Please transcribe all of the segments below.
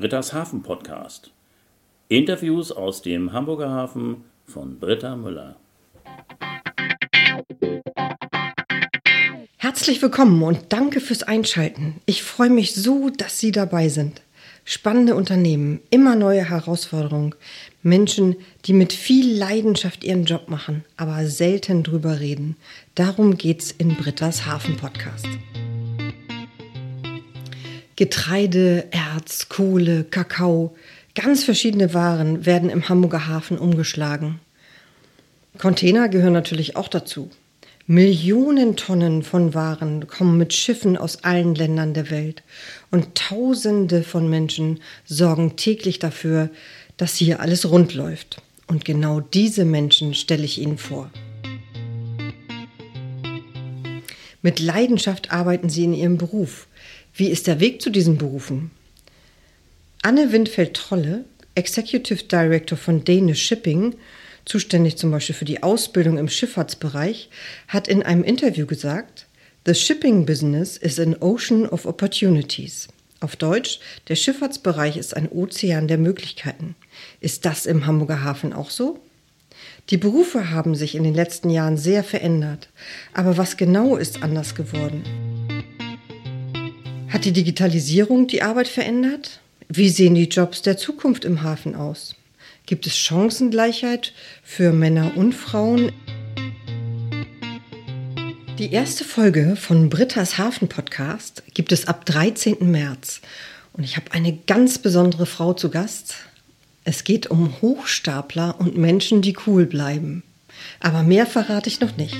Britta's Hafen Podcast. Interviews aus dem Hamburger Hafen von Britta Müller. Herzlich willkommen und danke fürs Einschalten. Ich freue mich so, dass Sie dabei sind. Spannende Unternehmen, immer neue Herausforderungen, Menschen, die mit viel Leidenschaft ihren Job machen, aber selten drüber reden. Darum geht's in Britta's Hafen Podcast. Getreide, Erz, Kohle, Kakao, ganz verschiedene Waren werden im Hamburger Hafen umgeschlagen. Container gehören natürlich auch dazu. Millionen Tonnen von Waren kommen mit Schiffen aus allen Ländern der Welt und Tausende von Menschen sorgen täglich dafür, dass hier alles rund läuft. Und genau diese Menschen stelle ich Ihnen vor. Mit Leidenschaft arbeiten sie in ihrem Beruf wie ist der Weg zu diesen Berufen? Anne Windfeld-Trolle, Executive Director von Danish Shipping, zuständig zum Beispiel für die Ausbildung im Schifffahrtsbereich, hat in einem Interview gesagt, The shipping business is an ocean of opportunities. Auf Deutsch, der Schifffahrtsbereich ist ein Ozean der Möglichkeiten. Ist das im Hamburger Hafen auch so? Die Berufe haben sich in den letzten Jahren sehr verändert. Aber was genau ist anders geworden? Hat die Digitalisierung die Arbeit verändert? Wie sehen die Jobs der Zukunft im Hafen aus? Gibt es Chancengleichheit für Männer und Frauen? Die erste Folge von Britta's Hafen Podcast gibt es ab 13. März. Und ich habe eine ganz besondere Frau zu Gast. Es geht um Hochstapler und Menschen, die cool bleiben. Aber mehr verrate ich noch nicht.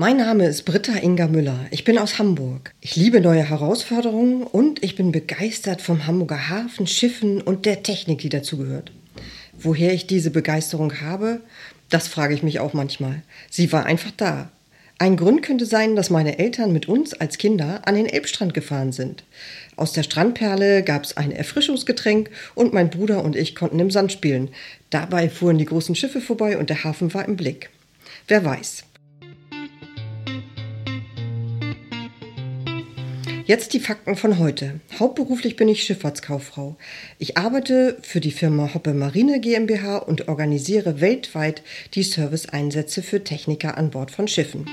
Mein Name ist Britta Inga Müller. Ich bin aus Hamburg. Ich liebe neue Herausforderungen und ich bin begeistert vom Hamburger Hafen, Schiffen und der Technik, die dazugehört. Woher ich diese Begeisterung habe, das frage ich mich auch manchmal. Sie war einfach da. Ein Grund könnte sein, dass meine Eltern mit uns als Kinder an den Elbstrand gefahren sind. Aus der Strandperle gab es ein Erfrischungsgetränk und mein Bruder und ich konnten im Sand spielen. Dabei fuhren die großen Schiffe vorbei und der Hafen war im Blick. Wer weiß, Jetzt die Fakten von heute. Hauptberuflich bin ich Schifffahrtskauffrau. Ich arbeite für die Firma Hoppe Marine GmbH und organisiere weltweit die Serviceeinsätze für Techniker an Bord von Schiffen.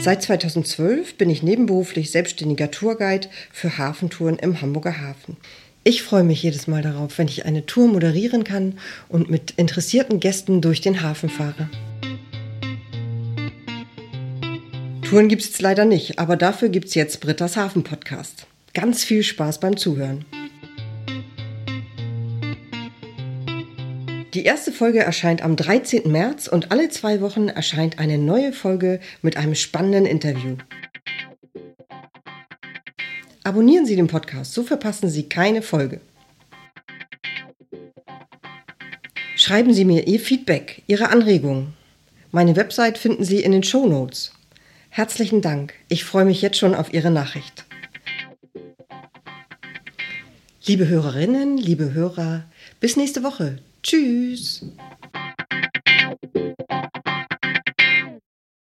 Seit 2012 bin ich nebenberuflich selbstständiger Tourguide für Hafentouren im Hamburger Hafen. Ich freue mich jedes Mal darauf, wenn ich eine Tour moderieren kann und mit interessierten Gästen durch den Hafen fahre. Touren gibt es jetzt leider nicht, aber dafür gibt es jetzt Britta's Hafen Podcast. Ganz viel Spaß beim Zuhören. Die erste Folge erscheint am 13. März und alle zwei Wochen erscheint eine neue Folge mit einem spannenden Interview. Abonnieren Sie den Podcast, so verpassen Sie keine Folge. Schreiben Sie mir Ihr Feedback, Ihre Anregungen. Meine Website finden Sie in den Show Notes. Herzlichen Dank. Ich freue mich jetzt schon auf Ihre Nachricht. Liebe Hörerinnen, liebe Hörer, bis nächste Woche. Tschüss.